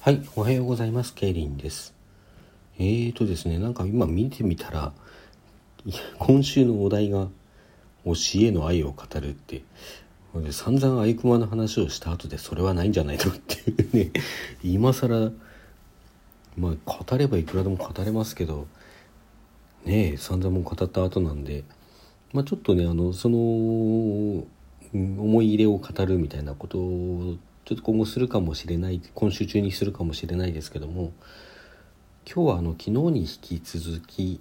はい、おはようございます。ケイリンです。えーとですね、なんか今見てみたら、今週のお題が、教えの愛を語るって、で散々アイクマの話をした後でそれはないんじゃないのっていうね、今更、まあ語ればいくらでも語れますけど、ねえ、散々も語った後なんで、まあちょっとね、あの、その、思い入れを語るみたいなことをちょっと今後するかもしれない今週中にするかもしれないですけども今日はあの昨日に引き続き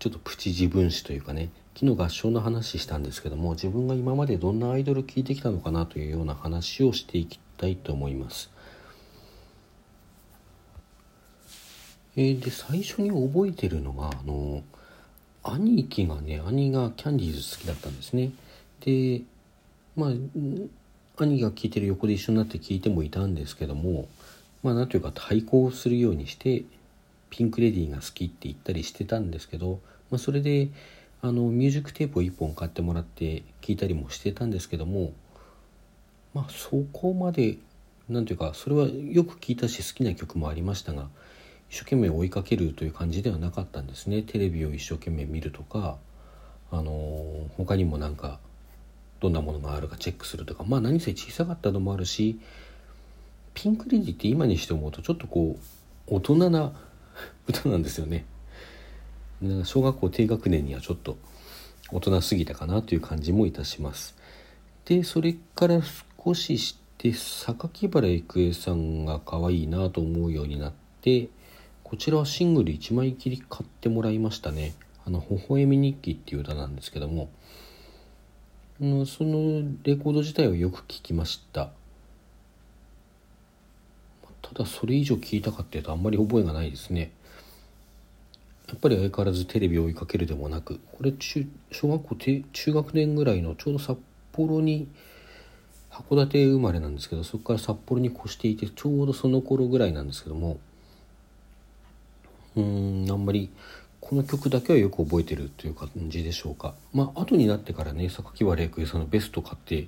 ちょっとプチ自分史というかね昨日合唱の話したんですけども自分が今までどんなアイドル聴いてきたのかなというような話をしていきたいと思います。えー、で最初に覚えてるのがあの兄貴がね兄がキャンディーズ好きだったんですね。でまあ兄が聴いてる横で一緒になって聴いてもいたんですけどもまあ何というか対抗するようにしてピンク・レディーが好きって言ったりしてたんですけど、まあ、それであのミュージックテープを1本買ってもらって聴いたりもしてたんですけどもまあそこまで何ていうかそれはよく聴いたし好きな曲もありましたが一生懸命追いかけるという感じではなかったんですね。テレビを一生懸命見るとかあの他にもなんかどんなものがあるかチェックするとかまあ何せ小さかったのもあるしピンク・レディって今にして思うとちょっとこう大人な 歌なんですよね。小学校低学年にはちょっと大人すぎたかなという感じもいたします。でそれから少しして榊原郁恵さんが可愛いなと思うようになってこちらはシングル1枚切り買ってもらいましたね。あの「微笑み日記」っていう歌なんですけどものそのレコード自体はよく聞きました。ただそれ以上聞いたかっていうとあんまり覚えがないですね。やっぱり相変わらずテレビを追いかけるでもなくこれ中小学校中学年ぐらいのちょうど札幌に函館生まれなんですけどそこから札幌に越していてちょうどその頃ぐらいなんですけどもうんあんまりこの曲だけはよく覚えてるという感じでしょうか。まあ後になってからね榊原郁恵さんのベスト買って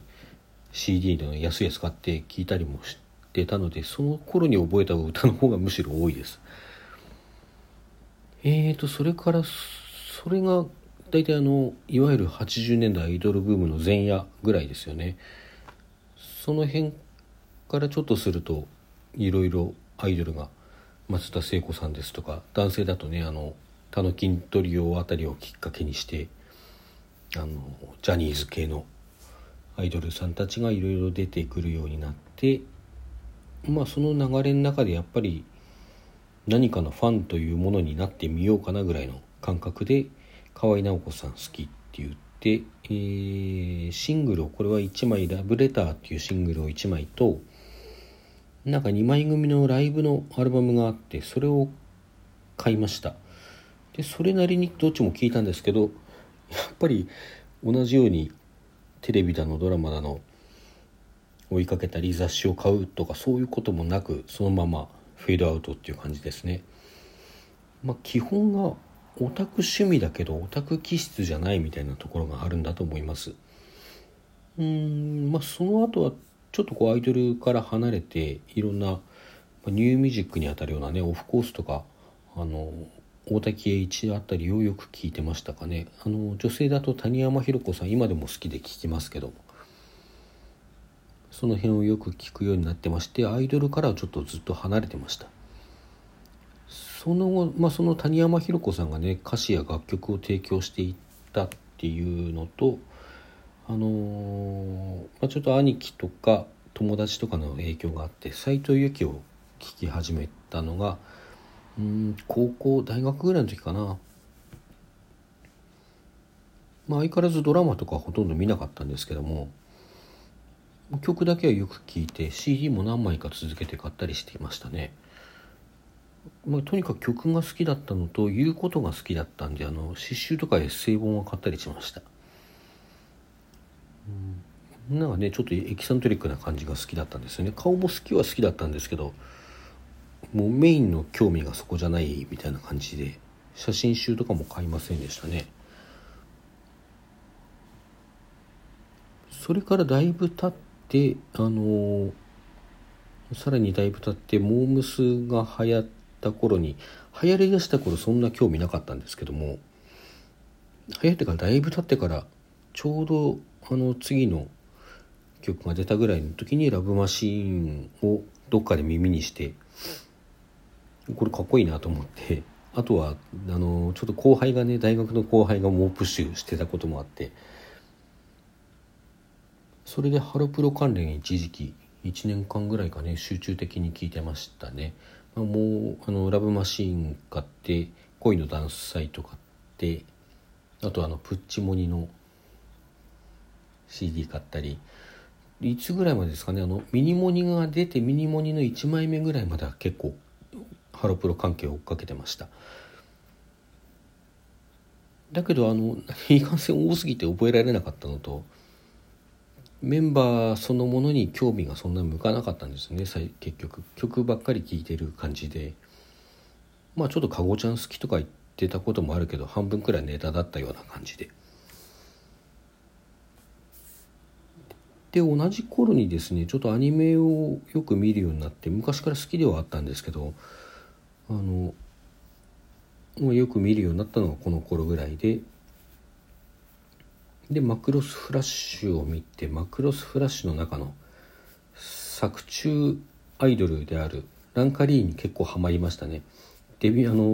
CD の安いやつ買って聴いたりもしてたのでその頃に覚えた歌の方がむしろ多いです。えーとそれからそれが大体あのいわゆる80年代アイドルブームの前夜ぐらいですよね。その辺からちょっとするといろいろアイドルが松田聖子さんですとか男性だとねあのタノキントリオあたりをきっかけにしてあのジャニーズ系のアイドルさんたちがいろいろ出てくるようになってまあその流れの中でやっぱり何かのファンというものになってみようかなぐらいの感覚で河合直子さん好きって言って、えー、シングルをこれは1枚「ラブレター」っていうシングルを1枚となんか2枚組のライブのアルバムがあってそれを買いました。でそれなりにどっちも聞いたんですけどやっぱり同じようにテレビだのドラマだの追いかけたり雑誌を買うとかそういうこともなくそのままフェードアウトっていう感じですね。まあ、基本がオタク趣味だけどオタク気質じゃないみたいなところがあるんだと思います。うんまあその後はちょっとこうアイドルから離れていろんなニューミュージックにあたるようなねオフコースとかあの大滝栄一あたりをよく聞いてましたかね。あの女性だと谷山ひろ子さん今でも好きで聞きますけどその辺をよく聞くようになってましてアイドルからはちょっとずっと離れてました。その後、まあ、その谷山ひろ子さんがね歌詞や楽曲を提供していったっていうのとあのー、まあ、ちょっと兄貴とか友達とかの影響があって斎藤由貴を聴き始めたのが高校大学ぐらいの時かな。まあ相変わらずドラマとかほとんど見なかったんですけども曲だけはよく聴いて CD も何枚か続けて買ったりしていましたね、まあ、とにかく曲が好きだったのと言うことが好きだったんであの詩集とかエッセイ本を買ったりしました。なんかねちょっとエキサントリックな感じが好きだったんですよね。顔も好きは好きだったんですけどもうメインの興味がそこじゃないみたいな感じで写真集とかも買いませんでしたね。それからだいぶ経ってあのさらにだいぶ経ってモームスが流行った頃に流行りだした頃そんな興味なかったんですけども流行ってからだいぶ経ってからちょうどあの次の曲が出たぐらいの時に「ラブマシーン」をどっかで耳にしてこれかっこいいなと思ってあとはあのちょっと後輩がね大学の後輩が猛プッシュしてたこともあってそれでハロプロ関連一時期1年間ぐらいかね集中的に聞いてましたね、まあ、もうあのラブマシーン買って恋のダンスサイト買ってあとあのプッチモニの CD 買ったりいつぐらいまでですかねあのミニモニが出てミニモニの1枚目ぐらいまでは結構ハロプロ関係を追っかけてました。だけどあの いかんせん多すぎて覚えられなかったのとメンバーそのものに興味がそんなに向かなかったんですね結局。曲ばっかり聴いてる感じで。まあちょっとかごちゃん好きとか言ってたこともあるけど半分くらいネタだったような感じで。で同じ頃にですねちょっとアニメをよく見るようになって昔から好きではあったんですけどあのよく見るようになったのがこの頃ぐらいで。でマクロスフラッシュを見てマクロスフラッシュの中の作中アイドルであるランカリーに結構ハマりましたね。デビューあの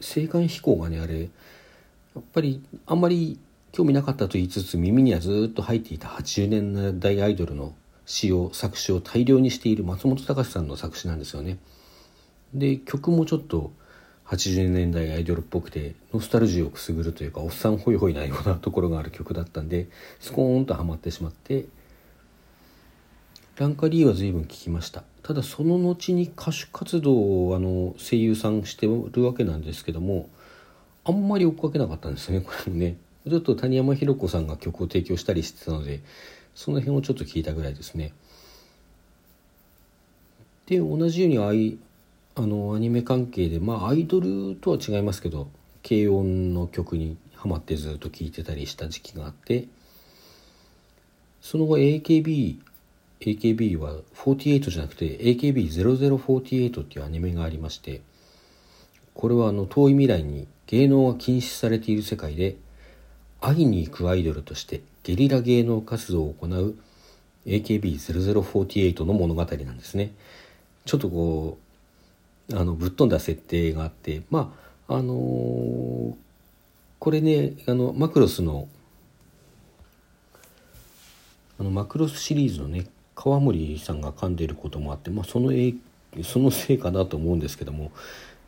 青函飛行がねあれやっぱりあんまり興味なかったと言いつつ耳にはずっと入っていた80年代アイドルの詩を作詞を大量にしている松本隆さんの作詞なんですよね。で曲もちょっと80年代アイドルっぽくてノスタルジーをくすぐるというかおっさんホイホイなようなところがある曲だったんでスコーンとハマってしまってランカリーは随分聴きました。ただその後に歌手活動をあの声優さんしてるわけなんですけどもあんまり追っかけなかったんですねこれもね。ちょっと谷山ひ子さんが曲を提供したりしてたのでその辺をちょっと聞いたぐらいですね。で同じようにあのアニメ関係でまあアイドルとは違いますけど軽音の曲にハマってずっと聴いてたりした時期があってその後 AKB AKB は48じゃなくて AKB0048 っていうアニメがありましてこれはあの遠い未来に芸能が禁止されている世界で会いに行くアイドルとしてゲリラ芸能活動を行う AKB0048 の物語なんですね。ちょっとこうあのぶっ飛んだ設定があってまああのー、これねあのマクロスのあのマクロスシリーズのね川森さんが噛んでいることもあって、まあ、そのそのせいかなと思うんですけども、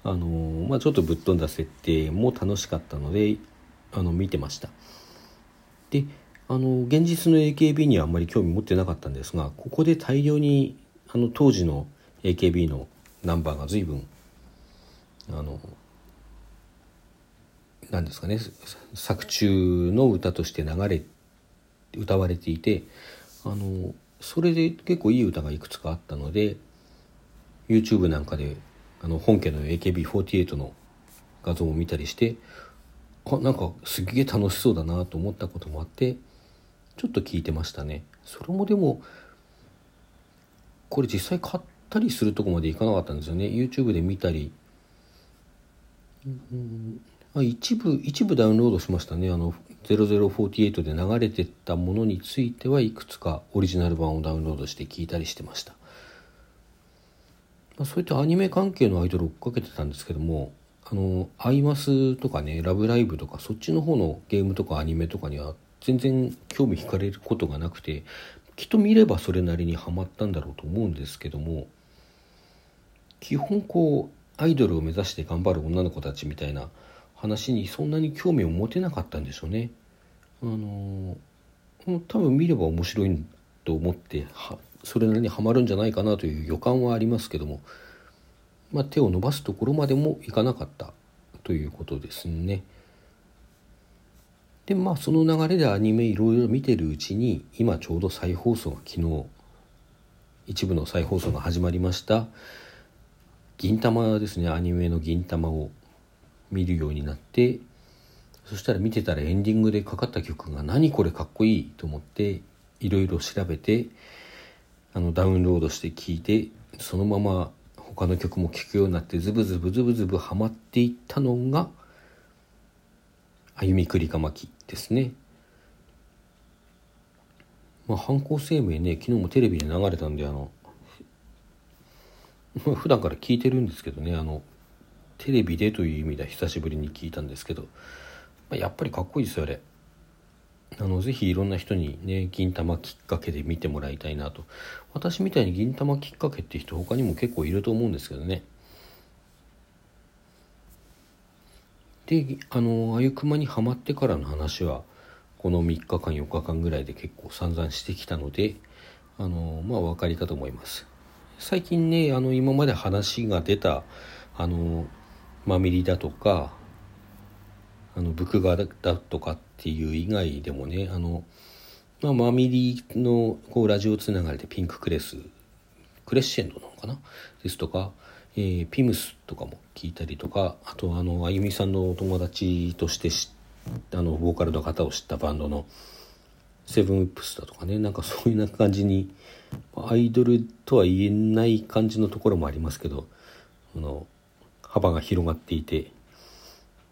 あのー、まあ、ちょっとぶっ飛んだ設定も楽しかったのであの見てました。であの現実の AKB にはあんまり興味持ってなかったんですがここで大量にあの当時の AKB のナンバーが随分あの何ですかね作中の歌として流れ歌われていてあのそれで結構いい歌がいくつかあったので YouTube なんかであの本家の AKB48 の画像を見たりしてあなんかすげえ楽しそうだなと思ったこともあってちょっと聞いてましたね。それもでもこれ実際買ったりするとこまでいかなかったんですよね。YouTube で見たり、うん。あ、一部一部ダウンロードしましたね。あの0048で流れてたものについてはいくつかオリジナル版をダウンロードして聞いたりしてました、まあ、そういったアニメ関係のアイドルを追っかけてたんですけどもあのアイマスとかねラブライブとかそっちの方のゲームとかアニメとかには全然興味惹かれることがなくてきっと見ればそれなりにはまったんだろうと思うんですけども基本こうアイドルを目指して頑張る女の子たちみたいな話にそんなに興味を持てなかったんでしょうね。あの多分見れば面白いと思ってそれなりにはまるんじゃないかなという予感はありますけども、まあ、手を伸ばすところまでもいかなかったということですね。でまあその流れでアニメいろいろ見てるうちに今ちょうど再放送が昨日一部の再放送が始まりました銀玉ですねアニメの銀玉を見るようになってそしたら見てたらエンディングでかかった曲が何これかっこいいと思っていろいろ調べてあのダウンロードして聴いてそのまま他の曲も聴くようになってズブズブズブズブハマっていったのが「歩みくりかまき」ですね。まあ、犯行声明ね昨日もテレビで流れたんであの普段から聞いてるんですけどねあのテレビでという意味では久しぶりに聞いたんですけど、まあ、やっぱりかっこいいですよあれ。あのぜひいろんな人にね銀玉きっかけで見てもらいたいなと。私みたいに銀玉きっかけって人他にも結構いると思うんですけどね。であのあゆくまにはまってからの話はこの3日間4日間ぐらいで結構散々してきたのであのまあお分かりかと思います。最近ねあの今まで話が出たあのマミリだとかあのブクガだとかっていう以外でもねあの、まあ、マミリのこうラジオつながりでピンククレスクレッシェンドなのかな？ですとか、えー、ピムスとかも聞いたりとかあとあのあゆみさんのお友達としてあのボーカルの方を知ったバンドのセブンウップスだとかねなんかそういうな感じにアイドルとは言えない感じのところもありますけどあの幅が広がっていて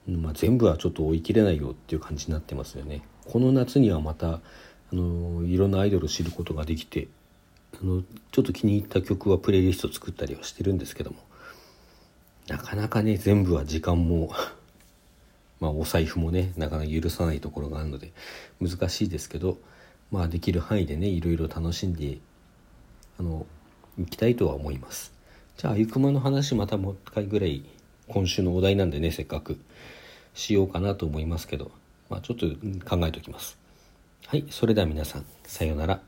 まあ、全部はちょっと追い切れないよっていう感じになってますよね。この夏にはまたあのいろんなアイドルを知ることができてあのちょっと気に入った曲はプレイリスト作ったりはしてるんですけどもなかなかね全部は時間も まあお財布もねなかなか許さないところがあるので難しいですけどまあできる範囲でねいろいろ楽しんであの行きたいとは思います。じゃああゆくまの話またもう一回ぐらい今週のお題なんでねせっかくしようかなと思いますけど、まあ、ちょっと考えておきますはいそれでは皆さんさようなら